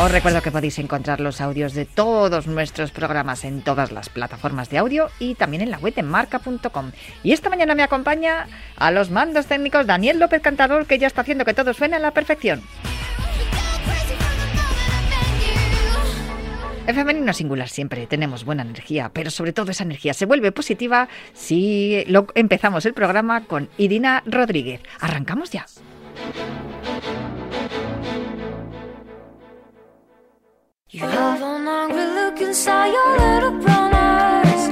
Os recuerdo que podéis encontrar los audios de todos nuestros programas en todas las plataformas de audio y también en la web en marca.com. Y esta mañana me acompaña a los mandos técnicos Daniel López Cantador, que ya está haciendo que todo suene a la perfección. En femenino singular siempre tenemos buena energía, pero sobre todo esa energía se vuelve positiva si empezamos el programa con Irina Rodríguez. Arrancamos ya. You have an angry look inside your little brown eyes.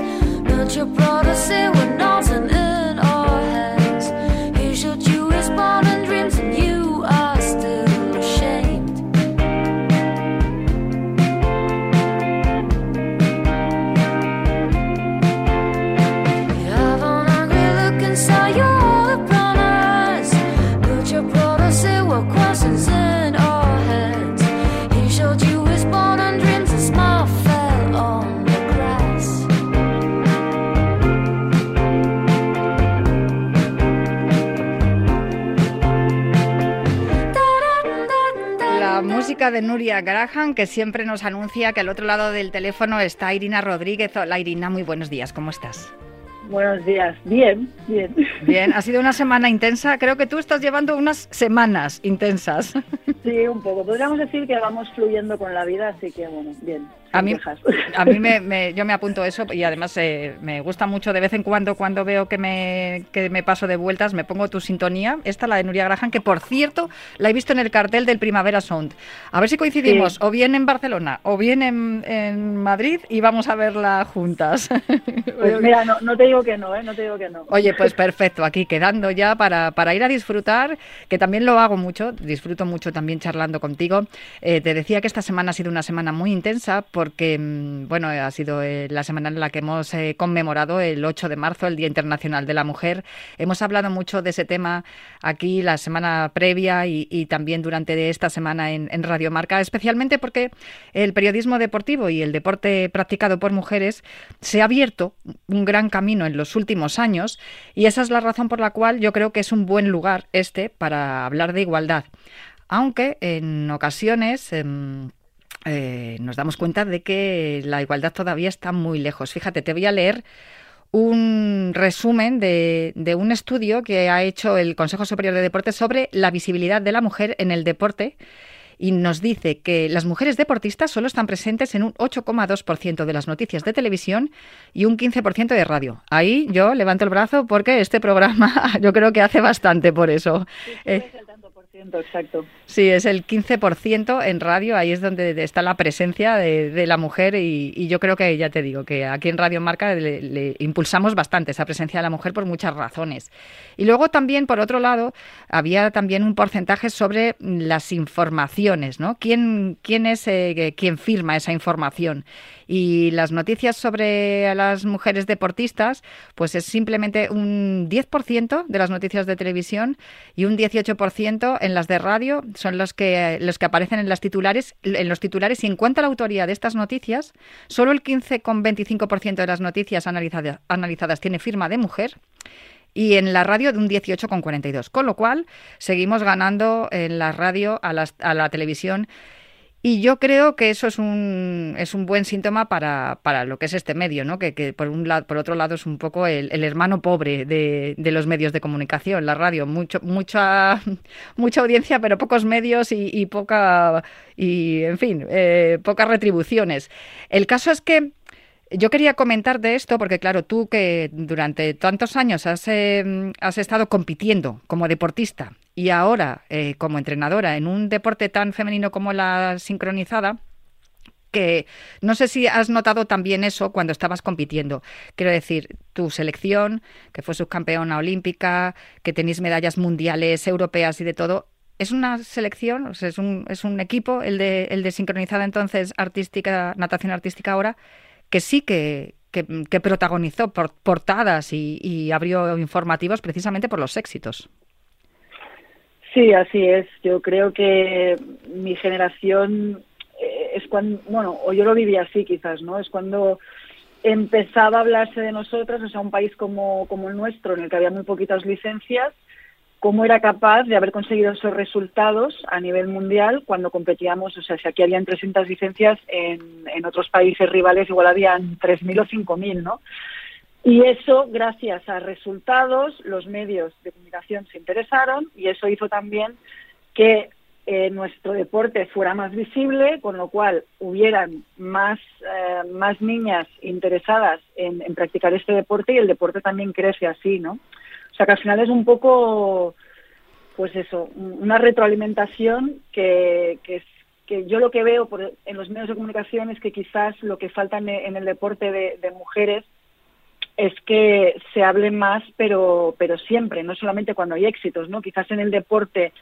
Not your brother say we're nothing in de Nuria Graham, que siempre nos anuncia que al otro lado del teléfono está Irina Rodríguez. Hola Irina, muy buenos días, ¿cómo estás? Buenos días, bien, bien. Bien, ha sido una semana intensa. Creo que tú estás llevando unas semanas intensas. Sí, un poco. Podríamos decir que vamos fluyendo con la vida, así que bueno, bien. A mí, quejas. a mí me, me- yo me apunto eso y además eh, me gusta mucho de vez en cuando cuando veo que me, que me paso de vueltas, me pongo tu sintonía, esta la de Nuria Graham, que por cierto la he visto en el cartel del Primavera Sound. A ver si coincidimos Sí. o bien en Barcelona o bien en, en Madrid y vamos a verla juntas. Pues mira, no, no te digo que no, ¿eh? No te digo que no. Oye, pues perfecto, aquí quedando ya para, para ir a disfrutar, que también lo hago mucho, disfruto mucho también charlando contigo. Eh, te decía que esta semana ha sido una semana muy intensa porque, mm, bueno, ha sido eh, la semana en la que hemos eh, conmemorado el 8 de marzo, el Día Internacional de la Mujer. Hemos hablado mucho de ese tema aquí la semana previa y, también durante esta semana en, en Radio Marca, especialmente porque el periodismo deportivo y el deporte practicado por mujeres se ha abierto un gran camino en los últimos años y esa es la razón por la cual yo creo que es un buen lugar este para hablar de igualdad. Aunque en ocasiones em, eh, nos damos cuenta de que la igualdad todavía está muy lejos. Fíjate, te voy a leer un resumen de, de un estudio que ha hecho el Consejo Superior de Deportes sobre la visibilidad de la mujer en el deporte y nos dice que las mujeres deportistas solo están presentes en un 8,2% de las noticias de televisión y un 15% de radio. Ahí yo levanto el brazo porque este programa yo creo que hace bastante por eso. Eh, Es el tanto por ciento, exacto. Sí, es el 15% en radio, ahí es donde está la presencia de, de la mujer y, y yo creo que ya te digo que aquí en Radio Marca le, le impulsamos bastante esa presencia de la mujer por muchas razones. Y luego también, por otro lado, había también un porcentaje sobre las informaciones, ¿no? ¿Quién, quién es eh, quien firma esa información? Y las noticias sobre las mujeres deportistas, pues es simplemente un 10% de las noticias de televisión y un 18% en las de radio son los que los que aparecen en las titulares en los titulares y en cuanto a la autoría de estas noticias, solo el 15,25% de las noticias analizadas, analizadas tiene firma de mujer y en la radio de un 18,42. Con lo cual, seguimos ganando en la radio a, las- a la televisión Y yo creo que eso es un, es un buen síntoma para, para lo que es este medio, ¿no? que, que por, un lado, por otro lado es un poco el, hermano pobre de, de, los medios de comunicación, la radio. Mucho, mucha, mucha audiencia, pero pocos medios y, y poca, y, en fin, eh, pocas retribuciones. El caso es que yo quería comentar de esto porque, claro, tú que durante tantos años has, eh, has estado compitiendo como deportista y ahora eh, como entrenadora en un deporte tan femenino como la sincronizada, que no sé si has notado también eso cuando estabas compitiendo. Quiero decir, tu selección, que fue subcampeona olímpica, que tenéis medallas mundiales, europeas y de todo, es una selección, o sea, es, un, es un equipo, el de, el de sincronizada entonces artística, natación artística ahora, que sí que, que, protagonizó por, portadas y, y, abrió informativos precisamente por los éxitos. Sí, así es. Yo creo que mi generación eh, es cuando, bueno, o yo lo viví así quizás, ¿no? Es cuando empezaba a hablarse de nosotras, o sea, un país como, como el nuestro, en el que había muy poquitas licencias, cómo era capaz de haber conseguido esos resultados a nivel mundial cuando competíamos, o sea, si aquí habían 300 licencias, en, otros países rivales igual habían 3.000 o 5.000, ¿no? Y eso, gracias a resultados, los medios de comunicación se interesaron y eso hizo también que eh, nuestro deporte fuera más visible, con lo cual hubieran más, eh, más niñas interesadas en practicar este deporte y el deporte también crece así, ¿no? O sea que al final es un poco, pues eso, una retroalimentación que, que, yo lo que veo por, en los medios de comunicación es que quizás lo que falta en, en el deporte de, de, mujeres es que se hable más, pero, pero siempre, no solamente cuando hay éxitos, ¿no? Quizás en el deporte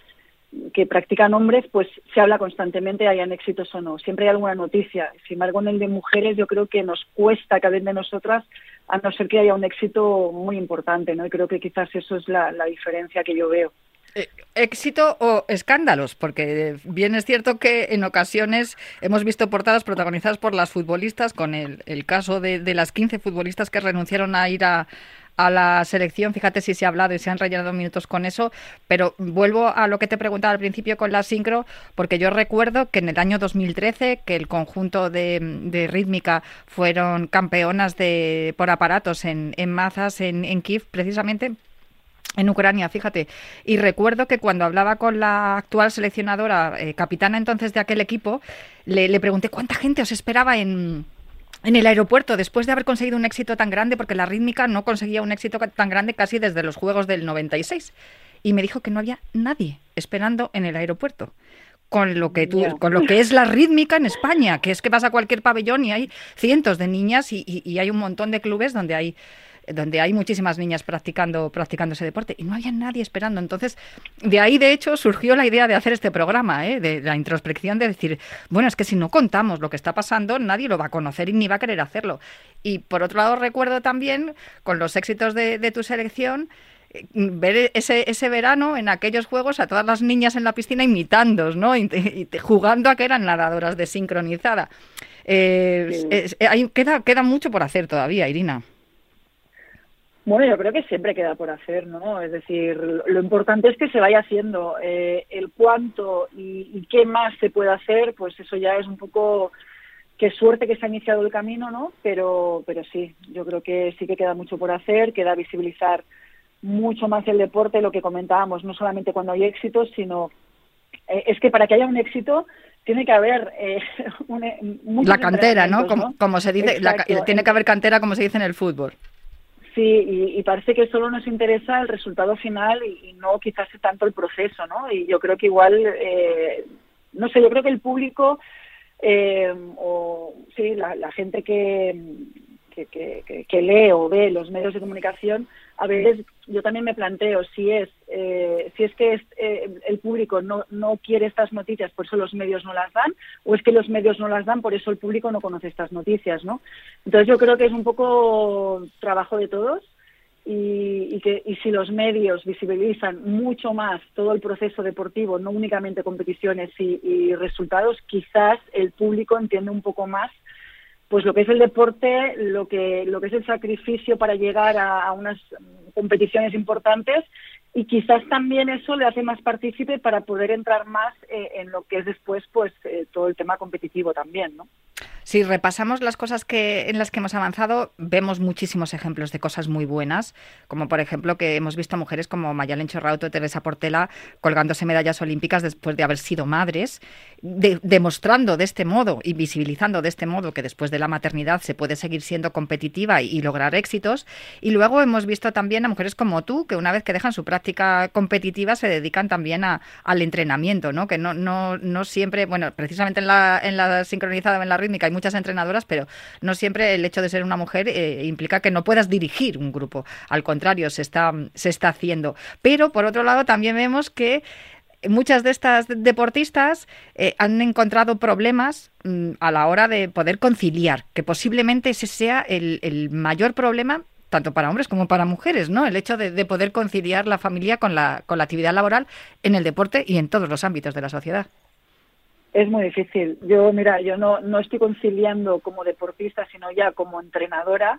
que practican hombres, pues se habla constantemente, hayan éxitos o no. Siempre hay alguna noticia. Sin embargo, en el de mujeres yo creo que nos cuesta cada vez de nosotras, a no ser que haya un éxito muy importante, ¿no? Y creo que quizás eso es la, diferencia que yo veo. Eh, éxito o escándalos, porque bien es cierto que en ocasiones hemos visto portadas protagonizadas por las futbolistas, con el, el caso de, de, las 15 futbolistas que renunciaron a ir a, a la selección. Fíjate si se ha hablado y se han rellenado minutos con eso, pero vuelvo a lo que te preguntaba al principio con la sincro, porque yo recuerdo que en el año 2013 que el conjunto de, de rítmica fueron campeonas de por aparatos en, en mazas en, en Kiev, precisamente en Ucrania, fíjate. Y recuerdo que cuando hablaba con la actual seleccionadora, eh, capitana entonces de aquel equipo, le, le, pregunté cuánta gente os esperaba en, en el aeropuerto después de haber conseguido un éxito tan grande, porque la rítmica no conseguía un éxito tan grande casi desde los Juegos del 96. Y me dijo que no había nadie esperando en el aeropuerto con lo que tú, con lo que es la rítmica en España, que es que vas a cualquier pabellón y hay cientos de niñas y hay un montón de clubes donde hay donde hay muchísimas niñas practicando, practicando ese deporte y no había nadie esperando. Entonces, de ahí, de hecho, surgió la idea de hacer este programa, ¿eh? de la introspección, de decir, bueno, es que si no contamos lo que está pasando, nadie lo va a conocer y ni va a querer hacerlo. Y por otro lado, recuerdo también, con los éxitos de, de tu selección, eh, ver ese, ese verano en aquellos juegos a todas las niñas en la piscina imitando, ¿no? Y, y, jugando a que eran nadadoras de sincronizada. Eh, sí. es, hay, queda, queda mucho por hacer todavía, Irina. Bueno, yo creo que siempre queda por hacer, ¿no? Es decir, lo importante es que se vaya haciendo. Eh, el cuánto y, y, qué más se puede hacer, pues eso ya es un poco qué suerte que se ha iniciado el camino, ¿no? Pero, pero sí, yo creo que sí que queda mucho por hacer, queda visibilizar mucho más el deporte, lo que comentábamos, no solamente cuando hay éxitos, sino eh, es que para que haya un éxito tiene que haber eh, un, la cantera, ¿no? Como, se dice, la, tiene que haber cantera, como se dice en el fútbol. Sí, y, y, parece que solo nos interesa el resultado final y, no quizás tanto el proceso, ¿no? Y yo creo que igual, eh, no sé, yo creo que el público eh, o sí, la gente que, que, que, que, lee o ve los medios de comunicación, a veces yo también me planteo si es eh, si es que es, eh, el público no, no quiere estas noticias, por eso los medios no las dan, o es que los medios no las dan, por eso el público no conoce estas noticias, ¿no? Entonces yo creo que es un poco trabajo de todos y, y que y si los medios visibilizan mucho más todo el proceso deportivo, no únicamente competiciones y, y resultados, quizás el público entiende un poco más pues lo que es el deporte, lo que, lo que es el sacrificio para llegar a, a unas competiciones importantes y quizás también eso le hace más partícipe para poder entrar más eh, en lo que es después pues eh, todo el tema competitivo también, ¿no? Si repasamos las cosas que, en las que hemos avanzado, vemos muchísimos ejemplos de cosas muy buenas, como por ejemplo que hemos visto mujeres como Mayalen Chorrauto y Teresa Portela colgándose medallas olímpicas después de haber sido madres, demostrando de este modo y visibilizando de este modo que después de la maternidad se puede seguir siendo competitiva y, lograr éxitos. Y luego hemos visto también a mujeres como tú, que una vez que dejan su práctica competitiva se dedican también a, al entrenamiento, ¿no? que no, no, no siempre, bueno, precisamente en la, en la sincronizada, en la rítmica, muchas entrenadoras, pero no siempre el hecho de ser una mujer eh, implica que no puedas dirigir un grupo. Al contrario, se está, se está haciendo. Pero, por otro lado, también vemos que muchas de estas deportistas eh, han encontrado problemas mm, a la hora de poder conciliar, que posiblemente ese sea el, mayor problema tanto para hombres como para mujeres, ¿no? El hecho de, de, poder conciliar la familia con la, con la actividad laboral en el deporte y en todos los ámbitos de la sociedad es muy difícil. Yo, mira, yo no, no estoy conciliando como deportista, sino ya como entrenadora.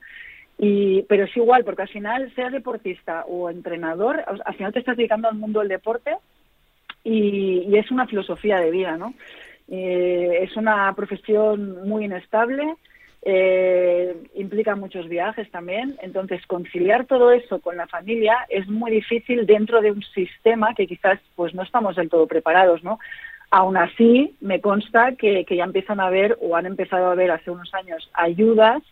Y, pero es igual, porque al final, sea deportista o entrenador, al final te estás dedicando al mundo del deporte y, es una filosofía de vida, ¿no? Eh, es una profesión muy inestable, eh, implica muchos viajes también, entonces conciliar todo eso con la familia es muy difícil dentro de un sistema que quizás pues no estamos del todo preparados, ¿no? Aún así, me consta que, ya empiezan a haber o han empezado a haber hace unos años ayudas,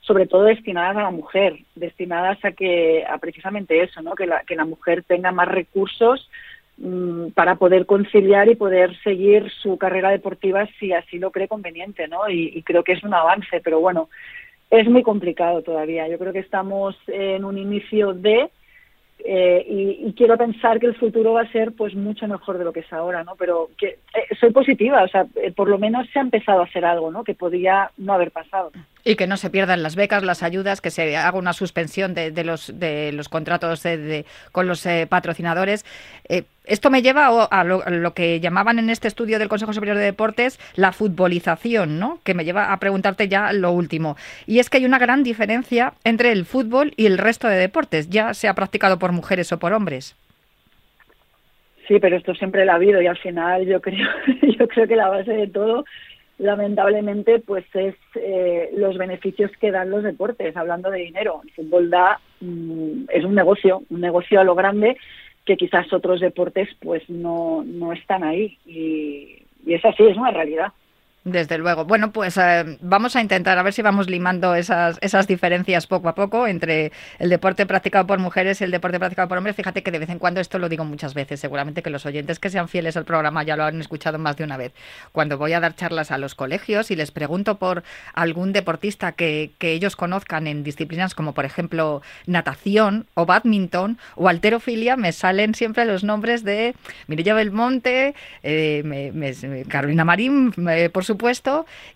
sobre todo destinadas a la mujer, destinadas a que a precisamente eso, ¿no? que, la, que la mujer tenga más recursos mm, para poder conciliar y poder seguir su carrera deportiva si así lo cree conveniente, ¿no? Y, y creo que es un avance, pero bueno, es muy complicado todavía. Yo creo que estamos en un inicio de eh, y, quiero pensar que el futuro va a ser pues mucho mejor de lo que es ahora, ¿no? Pero que eh, soy positiva, o sea, eh, por lo menos se ha empezado a hacer algo, ¿no? Que podía no haber pasado. Y que no se pierdan las becas, las ayudas, que se haga una suspensión de, los, de los contratos con los patrocinadores. esto me lleva a lo, que llamaban en este estudio del Consejo Superior de Deportes la futbolización, ¿no? Que me lleva a preguntarte ya lo último. Y es que hay una gran diferencia entre el fútbol y el resto de deportes, ya sea practicado por mujeres o por hombres. Sí, pero esto siempre lo ha habido y al final yo creo, yo creo que la base de todo lamentablemente pues es eh, los beneficios que dan los deportes hablando de dinero. El fútbol da mm, es un negocio un negocio a lo grande que quizás otros deportes pues no no están ahí. Y, y es así es una realidad desde luego. Bueno, pues eh, vamos a intentar a ver si vamos limando esas, esas diferencias poco a poco entre el deporte practicado por mujeres y el deporte practicado por hombres. Fíjate que de vez en cuando esto lo digo muchas veces. Seguramente que los oyentes que sean fieles al programa ya lo han escuchado más de una vez. Cuando voy a dar charlas a los colegios y les pregunto por algún deportista que, que ellos conozcan en disciplinas como por ejemplo natación o badminton o alterofilia, me salen siempre los nombres de Mireia Belmonte, eh, Carolina Marín, por supuesto,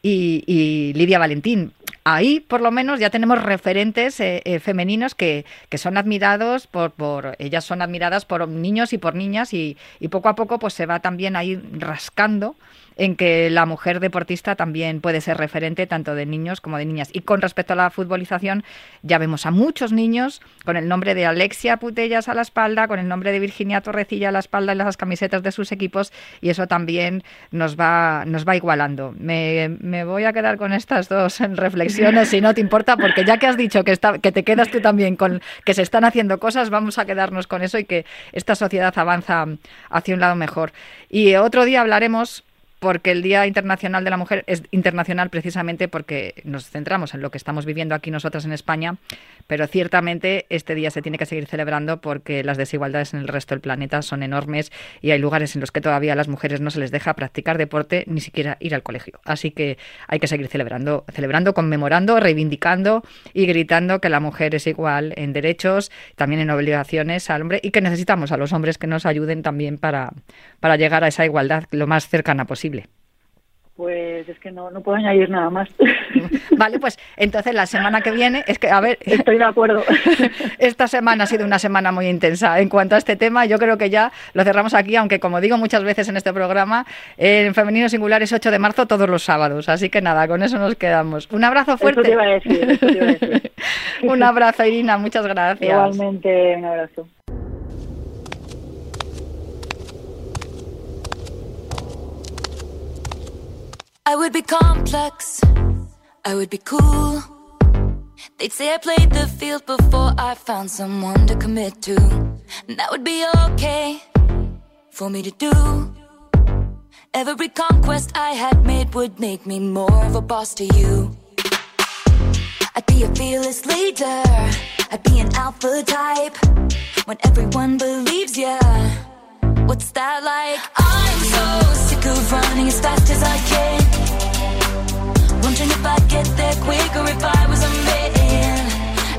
y, Lidia Valentín. Ahí, por lo menos, ya tenemos referentes eh, eh, femeninos que, que, son admirados por, por, ellas son admiradas por niños y por niñas y, y poco a poco pues se va también ahí rascando en que la mujer deportista también puede ser referente tanto de niños como de niñas. Y con respecto a la futbolización, ya vemos a muchos niños con el nombre de Alexia Putellas a la espalda, con el nombre de Virginia Torrecilla a la espalda en las camisetas de sus equipos y eso también nos va, nos va igualando. Me, me voy a quedar con estas dos reflexiones, si no te importa, porque ya que has dicho que, está, que te quedas tú también con que se están haciendo cosas, vamos a quedarnos con eso y que esta sociedad avanza hacia un lado mejor. Y otro día hablaremos porque el Día Internacional de la Mujer es internacional precisamente porque nos centramos en lo que estamos viviendo aquí nosotras en España, pero ciertamente este día se tiene que seguir celebrando porque las desigualdades en el resto del planeta son enormes y hay lugares en los que todavía a las mujeres no se les deja practicar deporte ni siquiera ir al colegio. Así que hay que seguir celebrando, celebrando, conmemorando, reivindicando y gritando que la mujer es igual en derechos, también en obligaciones al hombre y que necesitamos a los hombres que nos ayuden también para, para llegar a esa igualdad lo más cercana posible. Pues es que no, no puedo añadir nada más. Vale, pues entonces la semana que viene, es que, a ver. Estoy de acuerdo. Esta semana ha sido una semana muy intensa en cuanto a este tema. Yo creo que ya lo cerramos aquí, aunque como digo muchas veces en este programa, en Femenino Singular es 8 de marzo todos los sábados. Así que nada, con eso nos quedamos. Un abrazo fuerte. Eso te iba a decir, eso te iba a decir. un abrazo, Irina, muchas gracias. Igualmente, un abrazo. I would be complex, I would be cool. They'd say I played the field before I found someone to commit to. And that would be okay for me to do. Every conquest I had made would make me more of a boss to you. I'd be a fearless leader, I'd be an alpha type. When everyone believes ya, what's that like? I'm so sick of running as fast as I can.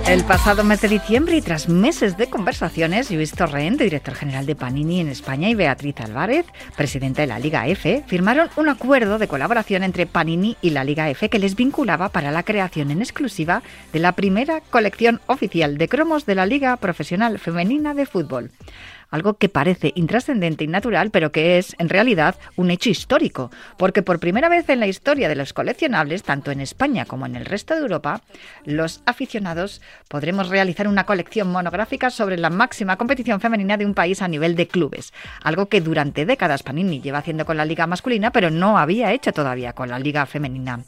El pasado mes de diciembre y tras meses de conversaciones, Luis Torrent, director general de Panini en España, y Beatriz Álvarez, presidenta de la Liga F, firmaron un acuerdo de colaboración entre Panini y la Liga F que les vinculaba para la creación en exclusiva de la primera colección oficial de cromos de la Liga Profesional Femenina de Fútbol algo que parece intrascendente y natural, pero que es en realidad un hecho histórico, porque por primera vez en la historia de los coleccionables, tanto en España como en el resto de Europa, los aficionados podremos realizar una colección monográfica sobre la máxima competición femenina de un país a nivel de clubes, algo que durante décadas Panini lleva haciendo con la liga masculina, pero no había hecho todavía con la liga femenina.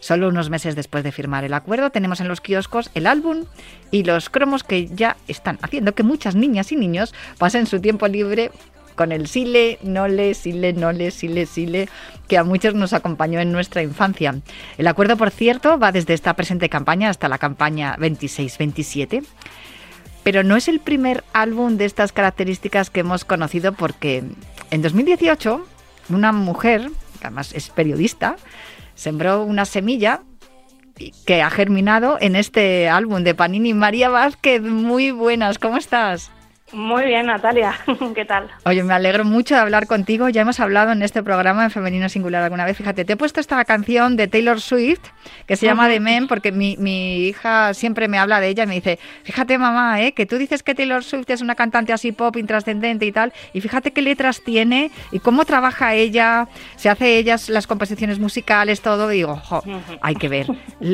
Solo unos meses después de firmar el acuerdo tenemos en los kioscos el álbum y los cromos que ya están haciendo que muchas niñas y niños pasen su tiempo libre con el sile, nole, sile, nole, sile, sile, que a muchos nos acompañó en nuestra infancia. El acuerdo, por cierto, va desde esta presente campaña hasta la campaña 26-27. Pero no es el primer álbum de estas características que hemos conocido porque en 2018 una mujer, además es periodista, sembró una semilla que ha germinado en este álbum de Panini. María Vázquez, muy buenas, ¿cómo estás? Muy bien, Natalia. ¿Qué tal? Oye, me alegro mucho de hablar contigo. Ya hemos hablado en este programa en Femenino Singular alguna vez. Fíjate, te he puesto esta canción de Taylor Swift que se llama The Men porque mi, mi, hija siempre me habla de ella y me dice, fíjate mamá, ¿eh? que tú dices que Taylor Swift es una cantante así pop intrascendente y tal, y fíjate qué letras tiene y cómo trabaja ella, se hace ellas las composiciones musicales, todo. Y digo, hay que ver.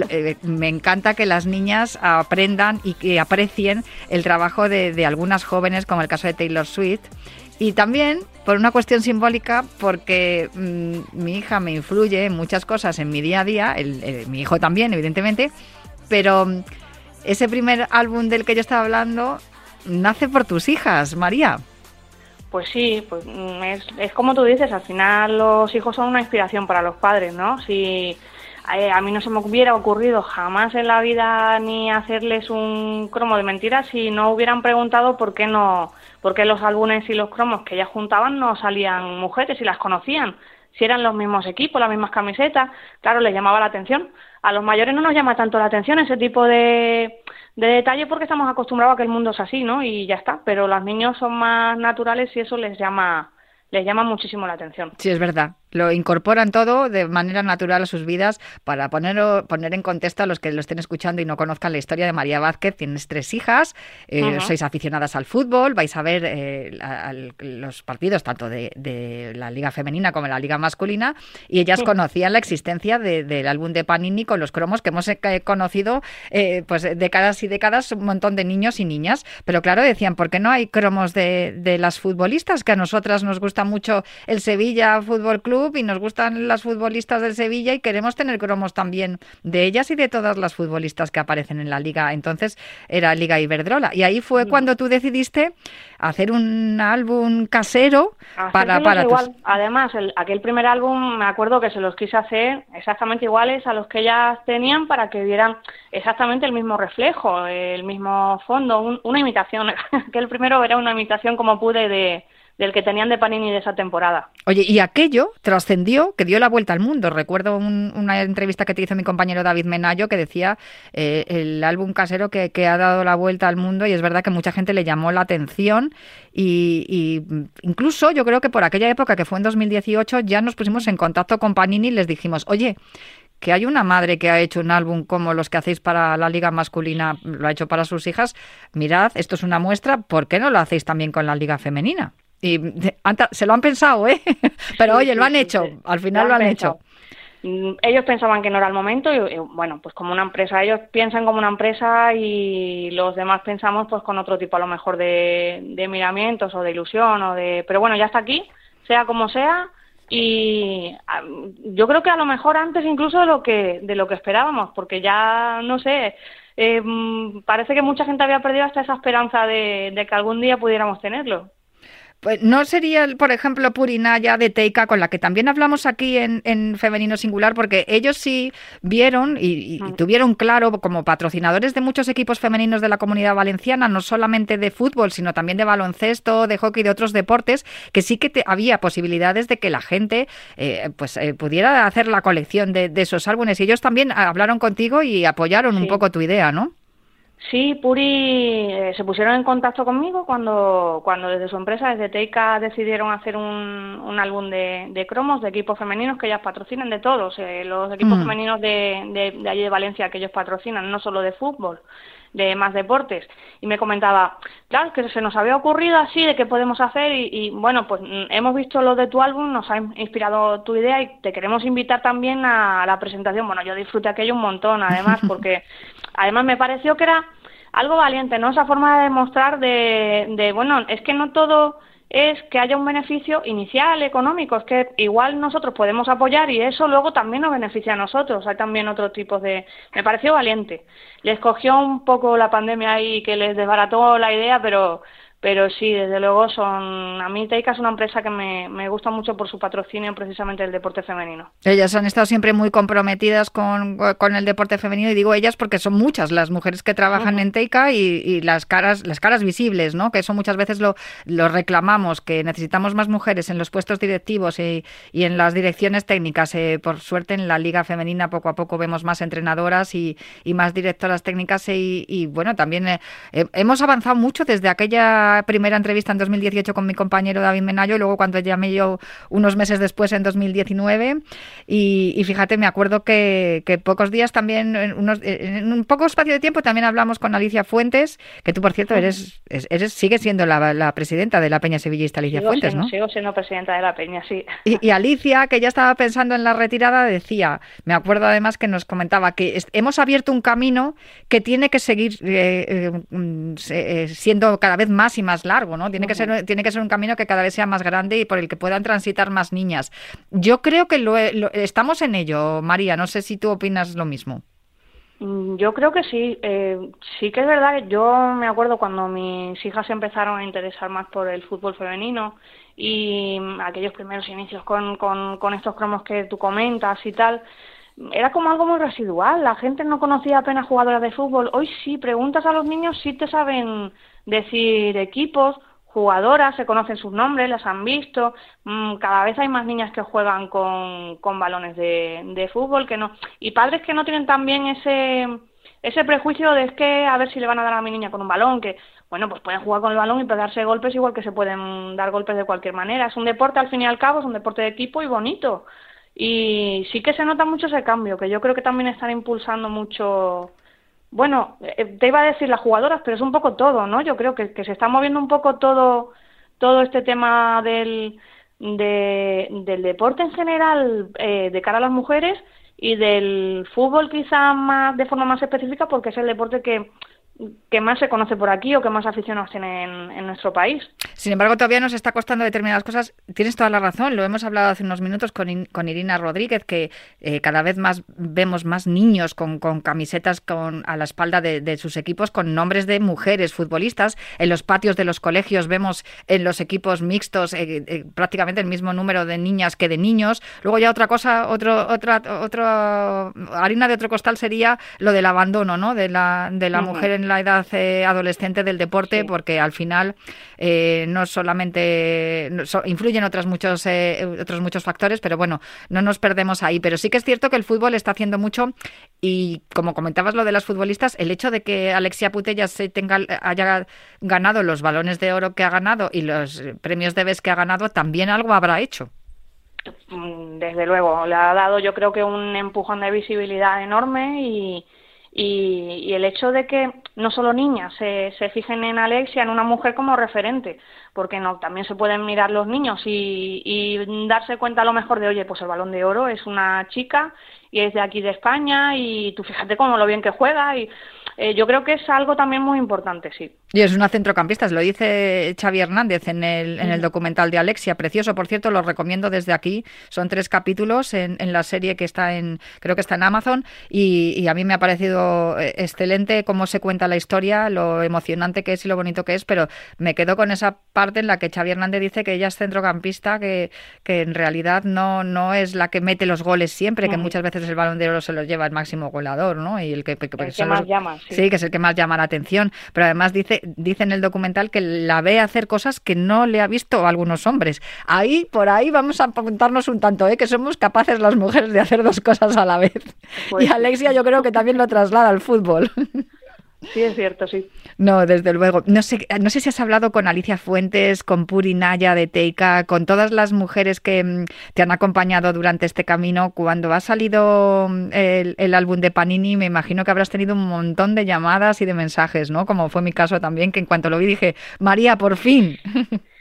Eh, me encanta que las niñas aprendan y que aprecien el trabajo de, de algunas jóvenes como el caso de Taylor Swift. Y también por una cuestión simbólica, porque mm, mi hija me influye en muchas cosas en mi día a día, mi hijo también, evidentemente, pero mm, ese primer álbum del que yo estaba hablando nace por tus hijas, María. Pues sí, pues mm, es, es como tú dices, al final los hijos son una inspiración para los padres, ¿no? Si eh, a mí no se me hubiera ocurrido jamás en la vida ni hacerles un cromo de mentiras si no hubieran preguntado por qué no, por qué los álbumes y los cromos que ellas juntaban no salían mujeres y las conocían. Si eran los mismos equipos, las mismas camisetas, claro, les llamaba la atención. A los mayores no nos llama tanto la atención ese tipo de, de detalle porque estamos acostumbrados a que el mundo es así, ¿no? Y ya está. Pero los niños son más naturales y eso les llama, les llama muchísimo la atención. Sí, es verdad lo incorporan todo de manera natural a sus vidas para poner, poner en contexto a los que lo estén escuchando y no conozcan la historia de María Vázquez. Tienes tres hijas, eh, sois aficionadas al fútbol, vais a ver eh, los partidos tanto de, la liga femenina como de la liga masculina y ellas conocían la existencia del álbum de Panini con los cromos que hemos eh, conocido pues décadas y décadas, un montón de niños y niñas. Pero claro, decían, ¿por qué no hay cromos de, de las futbolistas? Que a nosotras nos gusta mucho el Sevilla Fútbol Club y nos gustan las futbolistas del Sevilla y queremos tener cromos también de ellas y de todas las futbolistas que aparecen en la liga. Entonces era Liga Iberdrola. Y ahí fue cuando tú decidiste hacer un álbum casero para, para igual. Además, aquel primer álbum me acuerdo que se los quise hacer exactamente iguales a los que ellas tenían para que vieran exactamente el mismo reflejo, el mismo fondo, una imitación. aquel primero era una imitación como pude de del que tenían de Panini de esa temporada. Oye, y aquello trascendió, que dio la vuelta al mundo. Recuerdo una entrevista que te hizo mi compañero David Menayo que decía eh, el álbum casero que, ha dado la vuelta al mundo y es verdad que mucha gente le llamó la atención y, incluso yo creo que por aquella época que fue en 2018 ya nos pusimos en contacto con Panini y les dijimos, oye, que hay una madre que ha hecho un álbum como los que hacéis para la liga masculina, lo ha hecho para sus hijas, mirad, esto es una muestra, ¿por qué no lo hacéis también con la liga femenina? Y se lo han pensado, ¿eh? Pero oye, lo han hecho, al final lo han, hecho. Mm, ellos pensaban que no era el momento y, bueno, pues como una empresa, ellos piensan como una empresa y los demás pensamos pues con otro tipo a lo mejor de, de miramientos o de ilusión o de... Pero bueno, ya está aquí, sea como sea, y yo creo que a lo mejor antes incluso de lo que de lo que esperábamos porque ya no sé eh, parece que mucha gente había perdido hasta esa esperanza de que algún día pudiéramos tenerlo pues no sería, por ejemplo, Purinaya de Teika, con la que también hablamos aquí en, Femenino Singular, porque ellos sí vieron y, mm. tuvieron claro, como patrocinadores de muchos equipos femeninos de la comunidad valenciana, no solamente de fútbol, sino también de baloncesto, de hockey, de otros deportes, que sí que había posibilidades de que la gente eh, pues eh, pudiera hacer la colección de, esos álbumes. Y ellos también hablaron contigo y apoyaron un poco tu idea, ¿no? Sí, Puri eh, se pusieron en contacto conmigo cuando, cuando desde su empresa, desde Teika, decidieron hacer un, un álbum de, de, cromos de equipos femeninos que ellas patrocinan, de todos, eh, los equipos mm. femeninos de, de, allí de Valencia que ellos patrocinan, no solo de fútbol, de más deportes. Y me comentaba, claro, que se nos había ocurrido así de qué podemos hacer y, y, bueno, pues mm, hemos visto lo de tu álbum, nos ha inspirado tu idea y te queremos invitar también a la presentación. Bueno, yo disfruté aquello un montón, además, porque además me pareció que era algo valiente, ¿no? Esa forma de demostrar de, de, bueno, es que no todo es que haya un beneficio inicial económico, es que igual nosotros podemos apoyar y eso luego también nos beneficia a nosotros. Hay también otros tipos de... Me pareció valiente. Les cogió un poco la pandemia ahí que les desbarató la idea, pero pero sí, desde luego son. A mí Teika es una empresa que me, me, gusta mucho por su patrocinio precisamente del deporte femenino. Ellas han estado siempre muy comprometidas con, con, el deporte femenino y digo ellas porque son muchas las mujeres que trabajan en Teika y, las caras las caras visibles, ¿no? Que eso muchas veces lo, lo reclamamos, que necesitamos más mujeres en los puestos directivos y, y en las direcciones técnicas. Eh, por suerte en la liga femenina poco a poco vemos más entrenadoras y, y más directoras técnicas y, bueno, también eh, hemos avanzado mucho desde aquella primera entrevista en 2018 con mi compañero David Menayo y luego cuando llamé yo unos meses después en 2019 y, fíjate, me acuerdo que, pocos días también, en, unos, en un poco espacio de tiempo también hablamos con Alicia Fuentes, que tú por cierto eres, eres sigue siendo la, presidenta de la Peña Sevillista Alicia Fuentes, ¿no? Sigo siendo presidenta de la Peña, sí. Y, Alicia, que ya estaba pensando en la retirada, decía, me acuerdo además que nos comentaba que hemos abierto un camino que tiene que seguir eh, eh, mm, eh, siendo cada vez más y más largo, ¿no? Tiene que, ser, tiene que ser un camino que cada vez sea más grande y por el que puedan transitar más niñas. Yo creo que lo, estamos en ello, María. No sé si tú opinas lo mismo. Mm, yo creo que sí. Eh, sí que es verdad yo me acuerdo cuando mis hijas empezaron a interesar más por el fútbol femenino y aquellos primeros inicios con, con, con estos cromos que tú comentas y tal, era como algo muy residual. La gente no conocía apenas jugadoras de fútbol. Hoy sí, preguntas a los niños, sí te saben decir equipos, jugadoras, se conocen sus nombres, las han visto. Mm, cada vez hay más niñas que juegan con, con balones de, de fútbol que no y padres que no tienen también ese ese prejuicio de es que a ver si le van a dar a mi niña con un balón, que bueno, pues pueden jugar con el balón y pegarse golpes igual que se pueden dar golpes de cualquier manera. Es un deporte al fin y al cabo, es un deporte de equipo y bonito. Y sí que se nota mucho ese cambio, que yo creo que también están impulsando mucho bueno, eh, te iba a decir las jugadoras, pero es un poco todo, ¿no? Yo creo que, se está moviendo un poco todo, todo este tema del, del deporte en general eh, de cara a las mujeres y del fútbol quizá más de forma más específica porque es el deporte que que más se conoce por aquí o que más aficionados tienen en, nuestro país. Sin embargo, todavía nos está costando determinadas cosas. Tienes toda la razón, lo hemos hablado hace unos minutos con, con Irina Rodríguez, que eh, cada vez más vemos más niños con, camisetas con, a la espalda de, sus equipos con nombres de mujeres futbolistas. En los patios de los colegios vemos en los equipos mixtos eh, eh, prácticamente el mismo número de niñas que de niños. Luego ya otra cosa, otro, otra, otro, harina de otro costal sería lo del abandono ¿no? de la, de la mujer en la edad eh, adolescente del deporte, porque al final eh, no solamente influyen otros muchos, eh, otros muchos factores, pero bueno, no nos perdemos ahí. Pero sí que es cierto que el fútbol está haciendo mucho y como comentabas lo de las futbolistas, el hecho de que Alexia Putellas se tenga, haya ganado los balones de oro que ha ganado y los premios de BES que ha ganado, también algo habrá hecho. Mm, desde luego, le ha dado yo creo que un empujón de visibilidad enorme y, y, el hecho de que no solo niñas se, se fijen en Alexia, en una mujer como referente, porque no también se pueden mirar los niños y, y darse cuenta a lo mejor de, oye, pues el balón de oro es una chica y es de aquí de España y tú fíjate cómo lo bien que juega y eh, yo creo que es algo también muy importante, sí. Y es una centrocampista, lo dice Xavi Hernández en el, en el documental de Alexia, precioso, por cierto, lo recomiendo desde aquí. Son tres capítulos en, en la serie que está en, creo que está en Amazon, y, a mí me ha parecido eh, excelente cómo se cuenta la historia, lo emocionante que es y lo bonito que es, pero me quedo con esa parte en la que Xavi Hernández dice que ella es centrocampista, que, que en realidad no, no es la que mete los goles siempre, que muchas veces el balón de oro se los lleva el máximo goleador, ¿no? Y el que, más llama, sí, que es el que más llama la atención, pero además dice dice en el documental que la ve hacer cosas que no le ha visto a algunos hombres. Ahí, por ahí vamos a apuntarnos un tanto, ¿eh? que somos capaces las mujeres de hacer dos cosas a la vez. Pues y Alexia yo creo que también lo traslada al fútbol. Sí, es cierto, sí. No, desde luego. No sé, no sé si has hablado con Alicia Fuentes, con Puri Naya de Teika, con todas las mujeres que mm, te han acompañado durante este camino. Cuando ha salido mm, el, álbum de Panini, me imagino que habrás tenido un montón de llamadas y de mensajes, ¿no? Como fue mi caso también, que en cuanto lo vi dije, María, por fin.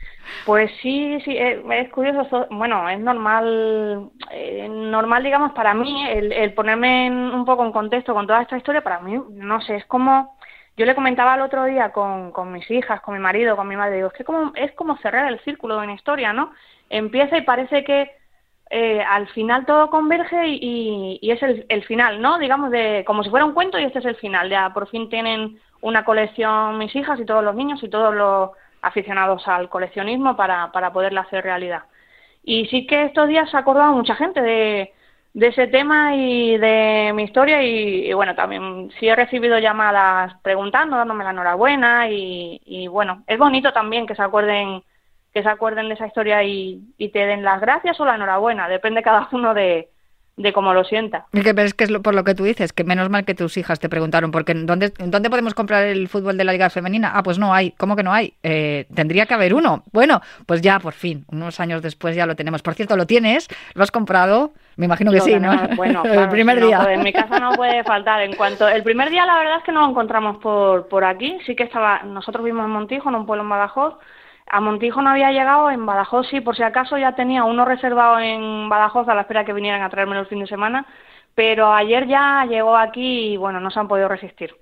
Pues sí, sí, eh, es, curioso. Bueno, es normal, eh, normal, digamos, para mí, el, ponerme un poco en contexto con toda esta historia, para mí, no sé, es como, yo le comentaba el otro día con, con mis hijas, con mi marido, con mi madre, digo, es que como, es como cerrar el círculo de una historia, ¿no? Empieza y parece que eh, al final todo converge y, y, es el, el, final, ¿no? Digamos, de como si fuera un cuento y este es el final. Ya por fin tienen una colección mis hijas y todos los niños y todos los aficionados al coleccionismo para, para poderla hacer realidad. Y sí que estos días se ha acordado mucha gente de, ese tema y de mi historia y, bueno, también sí he recibido llamadas preguntando, dándome la enhorabuena y, y, bueno, es bonito también que se acuerden que se acuerden de esa historia y, y te den las gracias o la enhorabuena, depende cada uno de, de cómo lo sienta. Es que, es que es por lo que tú dices, que menos mal que tus hijas te preguntaron, porque ¿dónde, ¿dónde podemos comprar el fútbol de la Liga Femenina? Ah, pues no hay. ¿Cómo que no hay? Eh, tendría que haber uno. Bueno, pues ya, por fin, unos años después ya lo tenemos. Por cierto, ¿lo tienes? ¿Lo has comprado? Me imagino que sí, ¿no? Bueno, el primer día. en mi casa no puede faltar. En cuanto el primer día, la verdad es que no lo encontramos por, por aquí. Sí que estaba, nosotros vimos en Montijo, en un pueblo en Badajoz, a Montijo no había llegado, en Badajoz sí, por si acaso ya tenía uno reservado en Badajoz a la espera que vinieran a traerme el fin de semana, pero ayer ya llegó aquí y bueno, no se han podido resistir.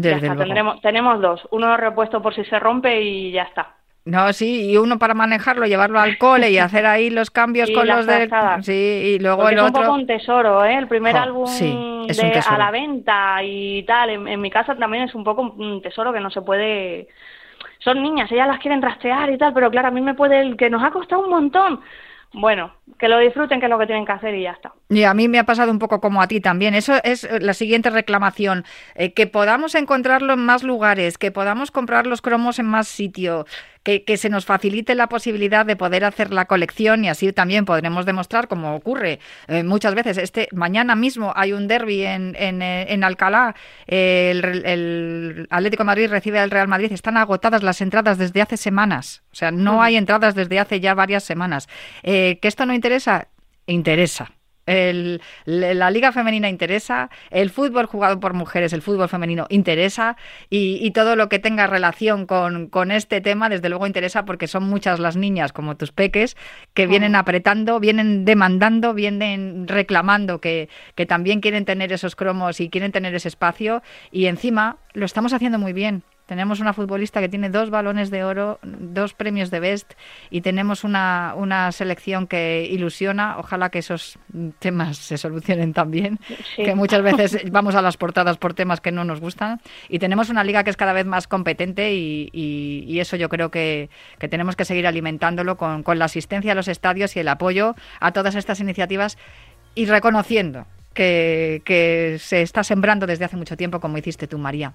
tendremos, tenemos dos, uno repuesto por si se rompe y ya está. No, sí, y uno para manejarlo, llevarlo al cole y hacer ahí los cambios con los de... Sí, y luego el es otro... un poco un tesoro, ¿eh? El primer álbum de, a la venta y tal, en, mi casa también es un poco un tesoro que no se puede son niñas, ellas las quieren rastrear y tal, pero claro, a mí me puede, el que nos ha costado un montón. Bueno, que lo disfruten, que es lo que tienen que hacer y ya está. Y a mí me ha pasado un poco como a ti también. Eso es la siguiente reclamación. Eh, que podamos encontrarlo en más lugares, que podamos comprar los cromos en más sitio, que, se nos facilite la posibilidad de poder hacer la colección y así también podremos demostrar, como ocurre eh, muchas veces. Este Mañana mismo hay un derby en, en, eh, en Alcalá. el, Atlético de Madrid recibe al Real Madrid. Están agotadas las entradas desde hace semanas. O sea, no hay entradas desde hace ya varias semanas. ¿Que esto no interesa? Interesa el, la liga femenina interesa, el fútbol jugado por mujeres, el fútbol femenino interesa y, todo lo que tenga relación con, con, este tema, desde luego interesa porque son muchas las niñas como tus peques que vienen apretando, vienen demandando, vienen reclamando que, que también quieren tener esos cromos y quieren tener ese espacio y encima lo estamos haciendo muy bien. Tenemos una futbolista que tiene dos balones de oro, dos premios de Best y tenemos una, una selección que ilusiona. Ojalá que esos temas se solucionen también, que muchas veces vamos a las portadas por temas que no nos gustan. Y tenemos una liga que es cada vez más competente y, y, eso yo creo que, que, tenemos que seguir alimentándolo con, con la asistencia a los estadios y el apoyo a todas estas iniciativas y reconociendo que, se está sembrando desde hace mucho tiempo, como hiciste tú, María.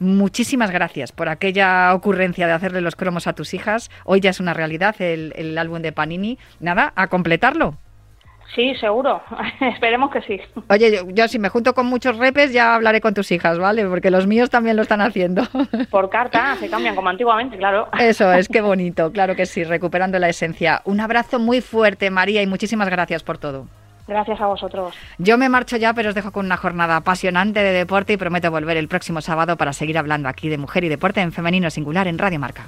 Muchísimas gracias por aquella ocurrencia de hacerle los cromos a tus hijas. Hoy ya es una realidad el, álbum de Panini. Nada, a completarlo. Sí, seguro. Esperemos que sí. Oye, yo, si me junto con muchos repes ya hablaré con tus hijas, ¿vale? Porque los míos también lo están haciendo. Por carta, se cambian como antiguamente, claro. Eso es, qué bonito, claro que sí, recuperando la esencia. Un abrazo muy fuerte, María, y muchísimas gracias por todo. Gracias a vosotros. Yo me marcho ya, pero os dejo con una jornada apasionante de deporte y prometo volver el próximo sábado para seguir hablando aquí de mujer y deporte en femenino singular en Radio Marca.